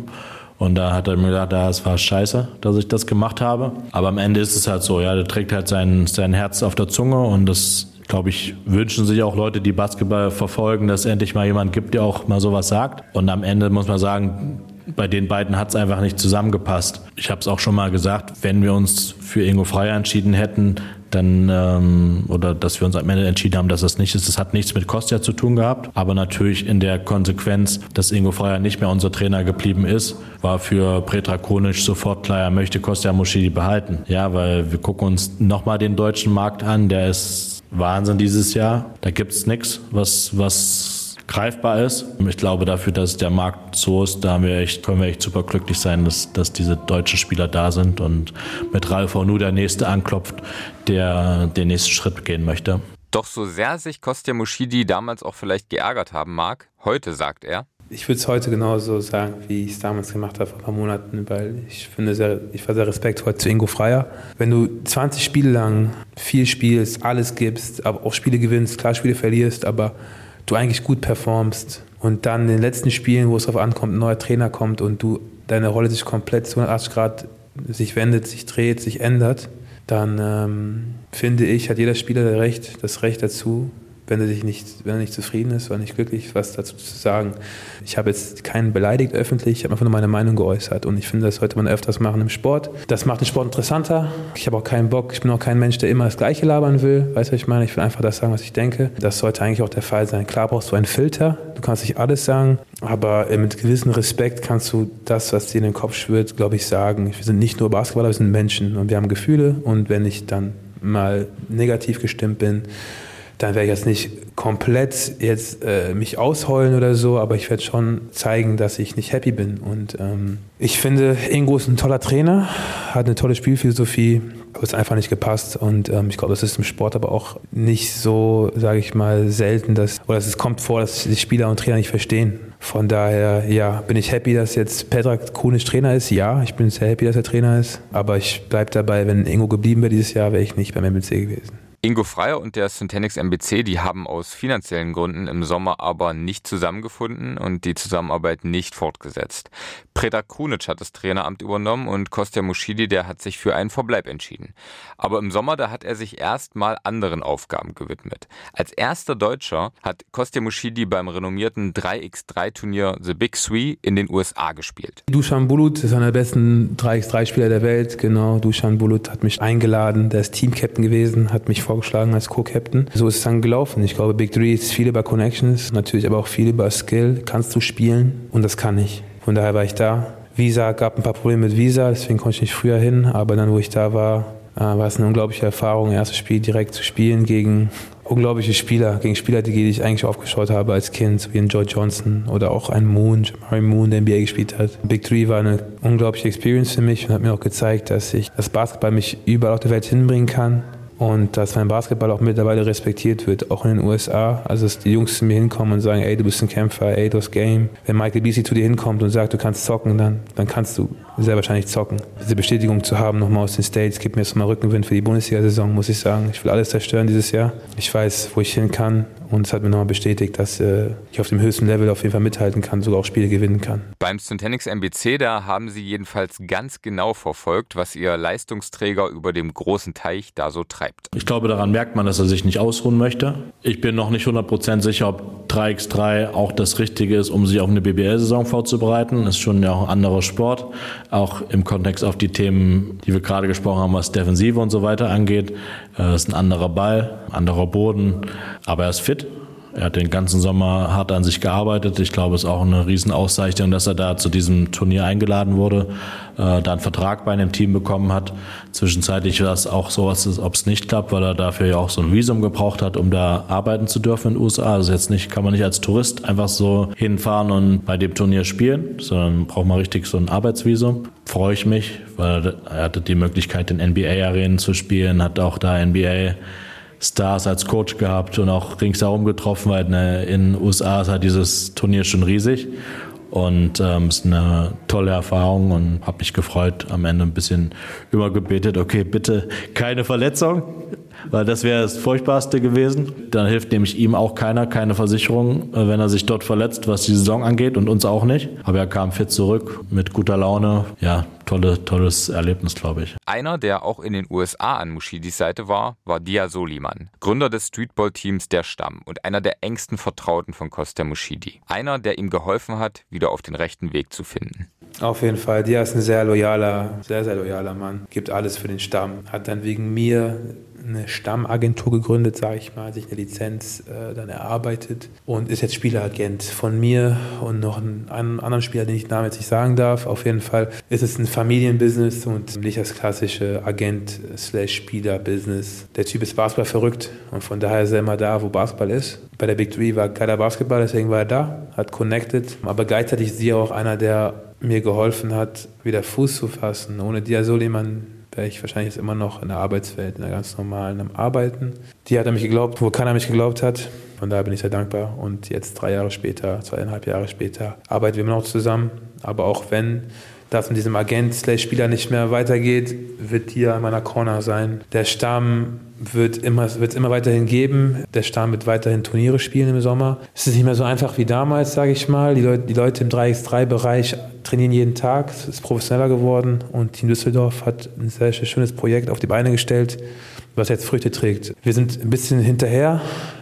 Und da hat er mir gesagt, ja, es war scheiße, dass ich das gemacht habe. Aber am Ende ist es halt so, ja, der trägt halt sein, sein Herz auf der Zunge und das, glaube ich, wünschen sich auch Leute, die Basketball verfolgen, dass es endlich mal jemand gibt, der auch mal sowas sagt. Und am Ende muss man sagen, bei den beiden hat es einfach nicht zusammengepasst. Ich habe es auch schon mal gesagt, wenn wir uns für Ingo Freier entschieden hätten, dann ähm, oder dass wir uns am Ende entschieden haben, dass das nicht ist. Das hat nichts mit Kostja zu tun gehabt, aber natürlich in der Konsequenz, dass Ingo Freier nicht mehr unser Trainer geblieben ist, war für Petra Konic sofort klar, er möchte Kostja Muschidi behalten. Ja, weil wir gucken uns nochmal den deutschen Markt an, der ist Wahnsinn dieses Jahr. Da gibt es nichts, was, was greifbar ist. Ich glaube dafür, dass der Markt so ist, da wir echt, können wir echt super glücklich sein, dass, dass diese deutschen Spieler da sind und mit Ralf Hornu der Nächste anklopft, der den nächsten Schritt gehen möchte. Doch so sehr sich Kostja Muschidi damals auch vielleicht geärgert haben mag, heute sagt er, ich würde es heute genauso sagen, wie ich es damals gemacht habe vor ein paar Monaten, weil ich finde, sehr, ich war sehr respektvoll zu Ingo Freier. Wenn du 20 Spiele lang viel spielst, alles gibst, aber auch Spiele gewinnst, klar Spiele verlierst, aber du eigentlich gut performst und dann in den letzten Spielen, wo es darauf ankommt, ein neuer Trainer kommt und du deine Rolle sich komplett zu 180 Grad sich wendet, sich dreht, sich ändert, dann ähm, finde ich, hat jeder Spieler das Recht, das Recht dazu, wenn er, sich nicht, wenn er nicht zufrieden ist oder nicht glücklich was dazu zu sagen. Ich habe jetzt keinen beleidigt öffentlich, ich habe einfach nur meine Meinung geäußert und ich finde, das sollte man öfters machen im Sport. Das macht den Sport interessanter. Ich habe auch keinen Bock, ich bin auch kein Mensch, der immer das Gleiche labern will. Weißt du, was ich meine? Ich will einfach das sagen, was ich denke. Das sollte eigentlich auch der Fall sein. Klar brauchst du einen Filter, du kannst nicht alles sagen, aber mit gewissem Respekt kannst du das, was dir in den Kopf schwirrt, glaube ich, sagen. Wir sind nicht nur Basketballer, wir sind Menschen und wir haben Gefühle und wenn ich dann mal negativ gestimmt bin, dann werde ich jetzt nicht komplett jetzt äh, mich ausheulen oder so, aber ich werde schon zeigen, dass ich nicht happy bin. Und ähm, ich finde, Ingo ist ein toller Trainer, hat eine tolle Spielphilosophie, aber es einfach nicht gepasst. Und ähm, ich glaube, das ist im Sport aber auch nicht so, sage ich mal, selten, dass, oder es kommt vor, dass die Spieler und Trainer nicht verstehen. Von daher, ja, bin ich happy, dass jetzt Petra Kunisch Trainer ist. Ja, ich bin sehr happy, dass er Trainer ist. Aber ich bleibe dabei, wenn Ingo geblieben wäre dieses Jahr, wäre ich nicht beim MBC gewesen. Ingo Freier und der Syntanix MBC, die haben aus finanziellen Gründen im Sommer aber nicht zusammengefunden und die Zusammenarbeit nicht fortgesetzt. Preda Krunic hat das Traineramt übernommen und Kostja Muschidi, der hat sich für einen Verbleib entschieden. Aber im Sommer, da hat er sich erstmal anderen Aufgaben gewidmet. Als erster Deutscher hat Kostja Muschidi beim renommierten 3x3-Turnier The Big Three in den USA gespielt. Dusan Bulut ist einer der besten 3x3-Spieler der Welt, genau. Dusan Bulut hat mich eingeladen, der ist Teamcaptain gewesen, hat mich vor vorgeschlagen als Co-Captain. So ist es dann gelaufen. Ich glaube, Big Three ist viel über Connections, natürlich aber auch viel über Skill. Kannst du spielen? Und das kann ich. Von daher war ich da. Visa gab ein paar Probleme mit Visa, deswegen konnte ich nicht früher hin. Aber dann, wo ich da war, äh, war es eine unglaubliche Erfahrung, erstes Spiel direkt zu spielen gegen unglaubliche Spieler, gegen Spieler, die ich eigentlich aufgeschaut habe als Kind, wie ein Joe Johnson oder auch ein Moon, Jamari Moon, der NBA gespielt hat. Big Three war eine unglaubliche Experience für mich und hat mir auch gezeigt, dass ich das Basketball mich überall auf der Welt hinbringen kann und dass mein Basketball auch mittlerweile respektiert wird, auch in den USA. Also dass die Jungs zu mir hinkommen und sagen, ey, du bist ein Kämpfer, ey, du hast Game. Wenn Michael Beasley zu dir hinkommt und sagt, du kannst zocken, dann, dann kannst du sehr wahrscheinlich zocken. Diese Bestätigung zu haben nochmal aus den States gibt mir jetzt mal Rückenwind für die Bundesliga-Saison, muss ich sagen. Ich will alles zerstören dieses Jahr. Ich weiß, wo ich hin kann und es hat mir nochmal bestätigt, dass äh, ich auf dem höchsten Level auf jeden Fall mithalten kann, sogar auch Spiele gewinnen kann. Beim Syntanix MBC, da haben sie jedenfalls ganz genau verfolgt, was ihr Leistungsträger über dem großen Teich da so treibt. Ich glaube, daran merkt man, dass er sich nicht ausruhen möchte. Ich bin noch nicht 100% sicher, ob 3x3 auch das Richtige ist, um sich auf eine BBL-Saison vorzubereiten. Das ist schon ja auch ein anderer Sport. Auch im Kontext auf die Themen, die wir gerade gesprochen haben, was Defensive und so weiter angeht. Das äh, ist ein anderer Ball, anderer Boden, aber er ist fit. Er hat den ganzen Sommer hart an sich gearbeitet. Ich glaube, es ist auch eine Riesenauszeichnung, dass er da zu diesem Turnier eingeladen wurde, äh, da einen Vertrag bei einem Team bekommen hat. Zwischenzeitlich war es auch so, ob es nicht klappt, weil er dafür ja auch so ein Visum gebraucht hat, um da arbeiten zu dürfen in den USA. Also jetzt nicht, kann man nicht als Tourist einfach so hinfahren und bei dem Turnier spielen, sondern braucht man richtig so ein Arbeitsvisum. Freue ich mich, weil er hatte die Möglichkeit, in NBA-Arenen zu spielen, hat auch da NBA Stars als Coach gehabt und auch ringsherum getroffen, weil ne, in den USA ist halt dieses Turnier schon riesig. Und ähm, es ist eine tolle Erfahrung und habe mich gefreut, am Ende ein bisschen übergebetet, okay, bitte keine Verletzung, weil das wäre das Furchtbarste gewesen. Dann hilft nämlich ihm auch keiner, keine Versicherung, äh, wenn er sich dort verletzt, was die Saison angeht und uns auch nicht. Aber er kam fit zurück mit guter Laune. Ja, tolle, tolles Erlebnis, glaube ich. Einer, der auch in den USA an Mushidis Seite war, war Dia Soliman, Gründer des Streetball-Teams Der Stamm und einer der engsten Vertrauten von Costa Mushidi. Einer, der ihm geholfen hat, wieder auf den rechten Weg zu finden. Auf jeden Fall. Dia ist ein sehr loyaler, sehr, sehr loyaler Mann. Gibt alles für den Stamm. Hat dann wegen mir eine Stammagentur gegründet, sage ich mal, sich eine Lizenz äh, dann erarbeitet und ist jetzt Spieleragent von mir und noch einem, anderen Spieler, den ich Namen jetzt nicht sagen darf. Auf jeden Fall ist es ein Familienbusiness und nicht das klassische Agent-Spieler-Business. Der Typ ist Basketball verrückt und von daher ist er immer da, wo Basketball ist. Bei der Big Three war geiler Basketball, deswegen war er da, hat connected. Aber gleichzeitig ist sie auch einer, der mir geholfen hat, wieder Fuß zu fassen. Ohne Dia Soliman wäre ich wahrscheinlich jetzt immer noch in der Arbeitswelt, in der ganz normalen am Arbeiten. Die hat er mich geglaubt, wo keiner mich geglaubt hat. Von daher bin ich sehr dankbar. Und jetzt drei Jahre später, zweieinhalb Jahre später, arbeiten wir immer noch zusammen. Aber auch wenn das mit diesem Agent-Spieler nicht mehr weitergeht, wird hier an meiner Corner sein. Der Stamm wird es immer weiterhin geben. Der Stamm wird weiterhin Turniere spielen im Sommer. Es ist nicht mehr so einfach wie damals, sage ich mal. Die Leute, die Leute im 3x3-Bereich trainieren jeden Tag. Es ist professioneller geworden und Team Düsseldorf hat ein sehr schönes Projekt auf die Beine gestellt, was jetzt Früchte trägt. Wir sind ein bisschen hinterher,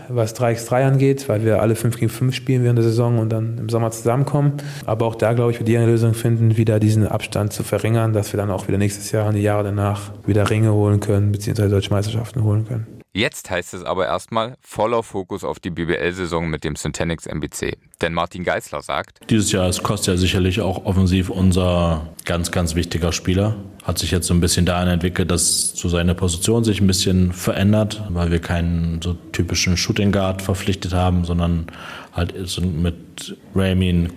was 3x3 angeht, weil wir alle 5 gegen 5 spielen während der Saison und dann im Sommer zusammenkommen. Aber auch da, glaube ich, wird die eine Lösung finden, wieder diesen Abstand zu verringern, dass wir dann auch wieder nächstes Jahr und die Jahre danach wieder Ringe holen können, beziehungsweise deutsche Meisterschaften holen können. Jetzt heißt es aber erstmal voller Fokus auf die BBL-Saison mit dem Syntanix MBC. Denn Martin Geisler sagt, dieses Jahr ist Kostja sicherlich auch offensiv unser ganz, ganz wichtiger Spieler. Hat sich jetzt so ein bisschen dahin entwickelt, dass zu seiner Position sich ein bisschen verändert, weil wir keinen so typischen Shooting Guard verpflichtet haben, sondern halt mit Ramin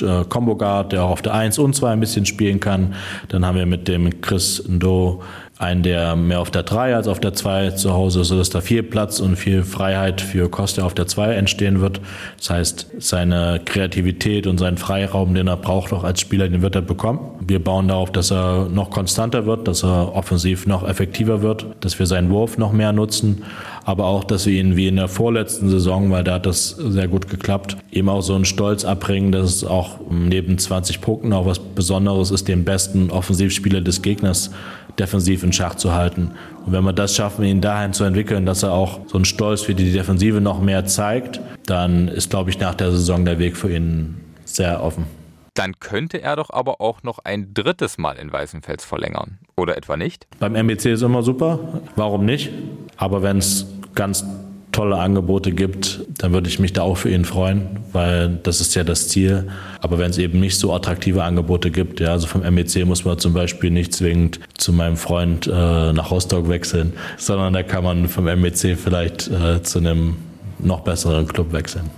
äh, Combo Guard, der auch auf der 1 und 2 ein bisschen spielen kann. Dann haben wir mit dem Chris Ndo einen, der mehr auf der 3 als auf der 2 zu Hause ist, sodass da viel Platz und viel Freiheit für Costa auf der 2 entstehen wird. Das heißt, seine Kreativität und seinen Freiraum, den er braucht, auch als Spieler, den wird er bekommen. Wir bauen darauf, dass er noch konstanter wird, dass er offensiv noch effektiver wird, dass wir seinen Wurf noch mehr nutzen, aber auch, dass wir ihn wie in der vorletzten Saison, weil da hat das sehr gut geklappt, eben auch so einen Stolz abbringen, dass es auch neben 20 Punkten auch was Besonderes ist, den besten Offensivspieler des Gegners defensiv in Schach zu halten. Und wenn wir das schaffen, ihn dahin zu entwickeln, dass er auch so einen Stolz für die Defensive noch mehr zeigt, dann ist, glaube ich, nach der Saison der Weg für ihn sehr offen. Dann könnte er doch aber auch noch ein drittes Mal in Weißenfels verlängern. Oder etwa nicht? Beim MBC ist immer super. Warum nicht? Aber wenn es ganz tolle Angebote gibt, dann würde ich mich da auch für ihn freuen, weil das ist ja das Ziel. Aber wenn es eben nicht so attraktive Angebote gibt, ja, also vom MEC muss man zum Beispiel nicht zwingend zu meinem Freund äh, nach Rostock wechseln, sondern da kann man vom MEC vielleicht äh, zu einem noch besseren Club wechseln.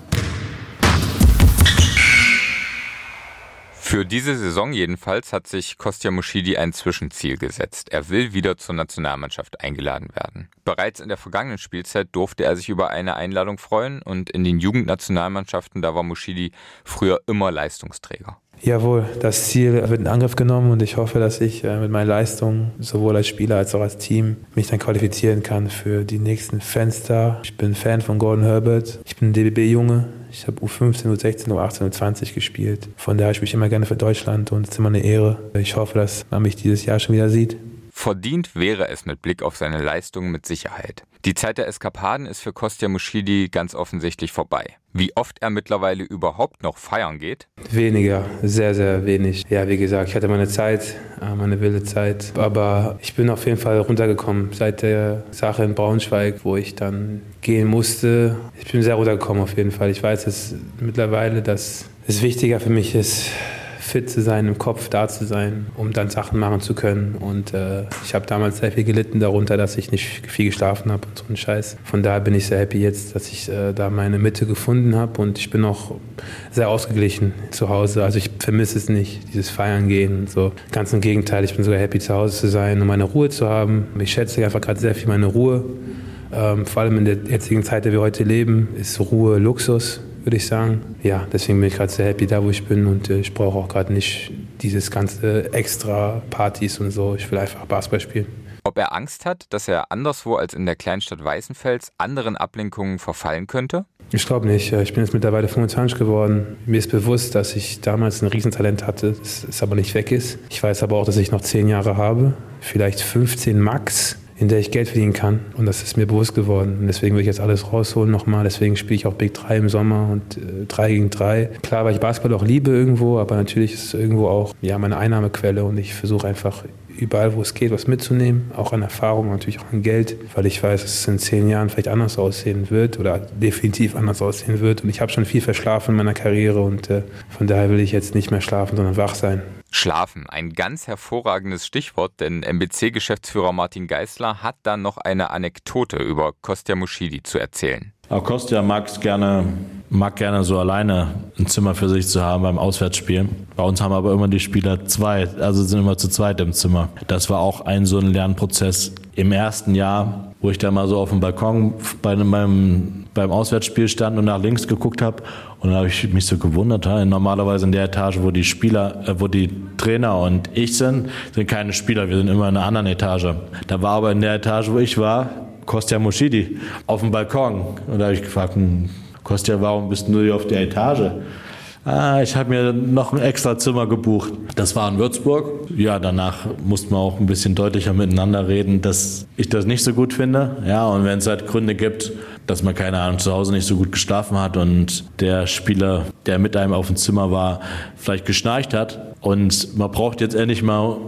Für diese Saison jedenfalls hat sich Kostja Mushidi ein Zwischenziel gesetzt. Er will wieder zur Nationalmannschaft eingeladen werden. Bereits in der vergangenen Spielzeit durfte er sich über eine Einladung freuen und in den Jugendnationalmannschaften, da war Mushidi früher immer Leistungsträger. Jawohl, das Ziel wird in Angriff genommen und ich hoffe, dass ich äh, mit meinen Leistungen sowohl als Spieler als auch als Team mich dann qualifizieren kann für die nächsten Fenster. Ich bin Fan von Gordon Herbert. Ich bin DBB-Junge. Ich habe U15, U16, U18, U20 gespielt. Von daher spiele ich immer gerne für Deutschland und es ist immer eine Ehre. Ich hoffe, dass man mich dieses Jahr schon wieder sieht. Verdient wäre es mit Blick auf seine Leistungen mit Sicherheit. Die Zeit der Eskapaden ist für Kostja Muschidi ganz offensichtlich vorbei. Wie oft er mittlerweile überhaupt noch feiern geht? Weniger, sehr, sehr wenig. Ja, wie gesagt, ich hatte meine Zeit, äh, meine wilde Zeit. Aber ich bin auf jeden Fall runtergekommen seit der Sache in Braunschweig, wo ich dann gehen musste. Ich bin sehr runtergekommen auf jeden Fall. Ich weiß es mittlerweile, dass es wichtiger für mich ist, fit zu sein, im Kopf da zu sein, um dann Sachen machen zu können. Und äh, ich habe damals sehr viel gelitten darunter, dass ich nicht viel geschlafen habe und so ein Scheiß. Von daher bin ich sehr happy jetzt, dass ich äh, da meine Mitte gefunden habe und ich bin auch sehr ausgeglichen zu Hause. Also ich vermisse es nicht, dieses Feiern gehen und so. Ganz im Gegenteil, ich bin sogar happy zu Hause zu sein und meine Ruhe zu haben. Ich schätze einfach gerade sehr viel meine Ruhe. Ähm, vor allem in der jetzigen Zeit, in der wir heute leben, ist Ruhe Luxus würde ich sagen. Ja, deswegen bin ich gerade sehr happy da, wo ich bin und äh, ich brauche auch gerade nicht dieses ganze extra Partys und so. Ich will einfach Basketball spielen. Ob er Angst hat, dass er anderswo als in der Kleinstadt Weißenfels anderen Ablenkungen verfallen könnte? Ich glaube nicht. Ich bin jetzt mittlerweile 25 geworden. Mir ist bewusst, dass ich damals ein Riesentalent hatte, das aber nicht weg ist. Ich weiß aber auch, dass ich noch 10 Jahre habe, vielleicht 15 max in der ich Geld verdienen kann. Und das ist mir bewusst geworden. Und deswegen will ich jetzt alles rausholen nochmal. Deswegen spiele ich auch Big 3 im Sommer und äh, 3 gegen 3. Klar, weil ich Basketball auch liebe irgendwo, aber natürlich ist es irgendwo auch ja, meine Einnahmequelle und ich versuche einfach überall, wo es geht, was mitzunehmen. Auch an Erfahrung, natürlich auch an Geld, weil ich weiß, dass es in zehn Jahren vielleicht anders aussehen wird oder definitiv anders aussehen wird. Und ich habe schon viel verschlafen in meiner Karriere und äh, von daher will ich jetzt nicht mehr schlafen, sondern wach sein. Schlafen, ein ganz hervorragendes Stichwort, denn MBC-Geschäftsführer Martin Geisler hat dann noch eine Anekdote über Kostja Muschidi zu erzählen. Aber Kostja mag es gerne, mag gerne so alleine ein Zimmer für sich zu haben beim Auswärtsspiel. Bei uns haben aber immer die Spieler zwei, also sind immer zu zweit im Zimmer. Das war auch ein so ein Lernprozess im ersten Jahr, wo ich da mal so auf dem Balkon bei meinem, beim Auswärtsspiel stand und nach links geguckt habe und dann habe ich mich so gewundert, normalerweise in der Etage, wo die Spieler, äh, wo die Trainer und ich sind, sind keine Spieler, wir sind immer in einer anderen Etage. Da war aber in der Etage, wo ich war, Kostja Moschidi auf dem Balkon. Und da habe ich gefragt, hm, Kostja, warum bist du nur auf der Etage? Ah, ich habe mir noch ein extra Zimmer gebucht. Das war in Würzburg. Ja, danach mussten wir auch ein bisschen deutlicher miteinander reden, dass ich das nicht so gut finde. Ja, und wenn es halt Gründe gibt, dass man, keine Ahnung, zu Hause nicht so gut geschlafen hat und der Spieler, der mit einem auf dem Zimmer war, vielleicht geschnarcht hat und man braucht jetzt endlich mal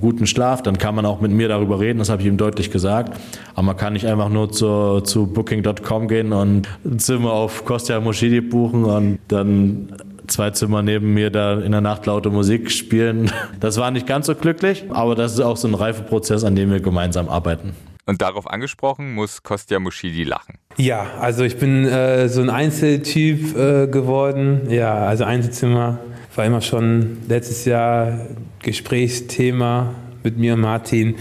guten Schlaf, dann kann man auch mit mir darüber reden, das habe ich ihm deutlich gesagt. Aber man kann nicht einfach nur zu, zu Booking.com gehen und ein Zimmer auf Kostja Moschidi buchen und dann zwei Zimmer neben mir da in der Nacht laute Musik spielen. Das war nicht ganz so glücklich, aber das ist auch so ein Reifeprozess, an dem wir gemeinsam arbeiten. Und darauf angesprochen muss Kostja Muschidi lachen. Ja, also ich bin äh, so ein Einzeltyp äh, geworden. Ja, also Einzelzimmer war immer schon letztes Jahr Gesprächsthema mit mir und Martin.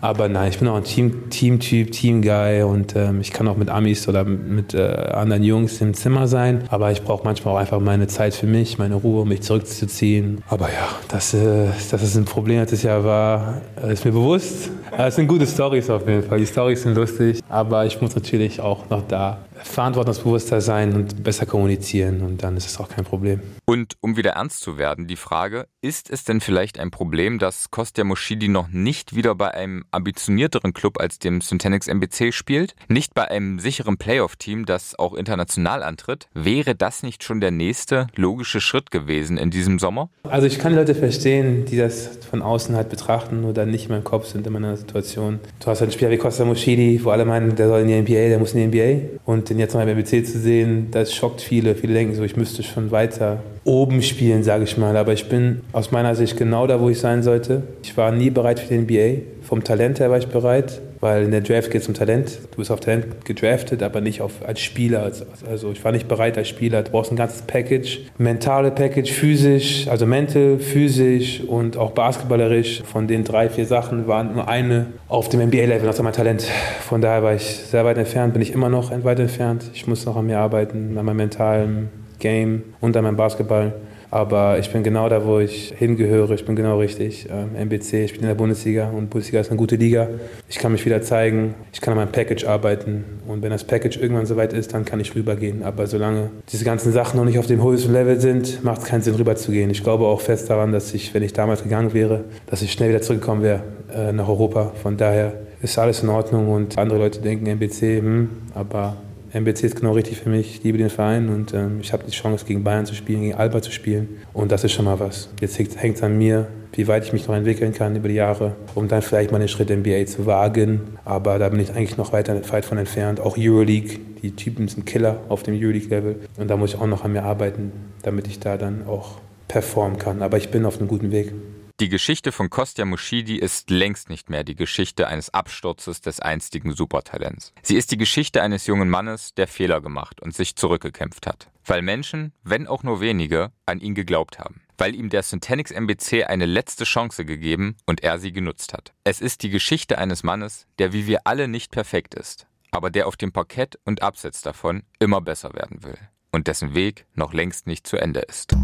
Aber nein, ich bin auch ein Team, Teamtyp, Teamguy und ähm, ich kann auch mit Amis oder mit äh, anderen Jungs im Zimmer sein. Aber ich brauche manchmal auch einfach meine Zeit für mich, meine Ruhe, um mich zurückzuziehen. Aber ja, dass, äh, dass es ein Problem letztes Jahr war, äh, ist mir bewusst. Es sind gute Stories auf jeden Fall. Die Stories sind lustig, aber ich muss natürlich auch noch da verantwortungsbewusster sein und besser kommunizieren und dann ist es auch kein Problem. Und um wieder ernst zu werden, die Frage, ist es denn vielleicht ein Problem, dass Kostja Moschidi noch nicht wieder bei einem ambitionierteren Club als dem Syntanix MBC spielt? Nicht bei einem sicheren Playoff-Team, das auch international antritt? Wäre das nicht schon der nächste logische Schritt gewesen in diesem Sommer? Also ich kann die Leute verstehen, die das von außen halt betrachten oder nicht in meinem Kopf sind in meiner Situation. Du hast einen Spieler wie Kostja Moschidi, wo alle meinen, der soll in die NBA, der muss in die NBA und den jetzt noch im MBC zu sehen, das schockt viele. Viele denken so, ich müsste schon weiter oben spielen, sage ich mal. Aber ich bin aus meiner Sicht genau da, wo ich sein sollte. Ich war nie bereit für die NBA. Vom Talent her war ich bereit, weil in der Draft geht es um Talent. Du bist auf Talent gedraftet, aber nicht auf, als Spieler. Also ich war nicht bereit als Spieler. Du brauchst ein ganzes Package. Mentale Package, physisch, also mental, physisch und auch basketballerisch. Von den drei, vier Sachen waren nur eine auf dem NBA-Level, das war mein Talent. Von daher war ich sehr weit entfernt, bin ich immer noch weit entfernt. Ich muss noch an mir arbeiten, an meinem mentalen Game und an meinem Basketball. Aber ich bin genau da, wo ich hingehöre. Ich bin genau richtig. Ähm, MBC, ich bin in der Bundesliga und Bundesliga ist eine gute Liga. Ich kann mich wieder zeigen. Ich kann an meinem Package arbeiten. Und wenn das Package irgendwann soweit ist, dann kann ich rübergehen. Aber solange diese ganzen Sachen noch nicht auf dem höchsten Level sind, macht es keinen Sinn, rüberzugehen. Ich glaube auch fest daran, dass ich, wenn ich damals gegangen wäre, dass ich schnell wieder zurückgekommen wäre äh, nach Europa. Von daher ist alles in Ordnung und andere Leute denken MBC, hm, aber MBC ist genau richtig für mich. Ich liebe den Verein und ähm, ich habe die Chance, gegen Bayern zu spielen, gegen Alba zu spielen. Und das ist schon mal was. Jetzt hängt es an mir, wie weit ich mich noch entwickeln kann über die Jahre, um dann vielleicht mal den Schritt NBA zu wagen. Aber da bin ich eigentlich noch weiter, weit von entfernt. Auch Euroleague, die Typen sind Killer auf dem Euroleague-Level. Und da muss ich auch noch an mir arbeiten, damit ich da dann auch performen kann. Aber ich bin auf einem guten Weg. Die Geschichte von Kostja Muschidi ist längst nicht mehr die Geschichte eines Absturzes des einstigen Supertalents. Sie ist die Geschichte eines jungen Mannes, der Fehler gemacht und sich zurückgekämpft hat. Weil Menschen, wenn auch nur wenige, an ihn geglaubt haben. Weil ihm der Syntanix MBC eine letzte Chance gegeben und er sie genutzt hat. Es ist die Geschichte eines Mannes, der wie wir alle nicht perfekt ist, aber der auf dem Parkett und abseits davon immer besser werden will. Und dessen Weg noch längst nicht zu Ende ist.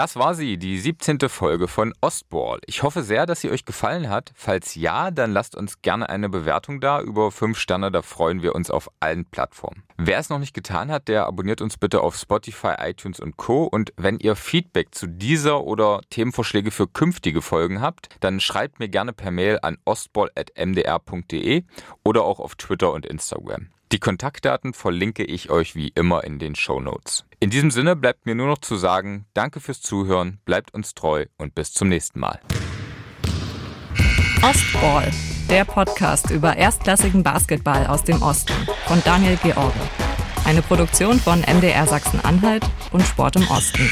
Das war sie, die 17. Folge von Ostball. Ich hoffe sehr, dass sie euch gefallen hat. Falls ja, dann lasst uns gerne eine Bewertung da. Über 5 Sterne, da freuen wir uns auf allen Plattformen. Wer es noch nicht getan hat, der abonniert uns bitte auf Spotify, iTunes und Co. Und wenn ihr Feedback zu dieser oder Themenvorschläge für künftige Folgen habt, dann schreibt mir gerne per Mail an ostball.mdr.de oder auch auf Twitter und Instagram. Die Kontaktdaten verlinke ich euch wie immer in den Show Notes. In diesem Sinne bleibt mir nur noch zu sagen, danke fürs Zuhören, bleibt uns treu und bis zum nächsten Mal. Ostball, der Podcast über erstklassigen Basketball aus dem Osten von Daniel George. Eine Produktion von MDR Sachsen-Anhalt und Sport im Osten.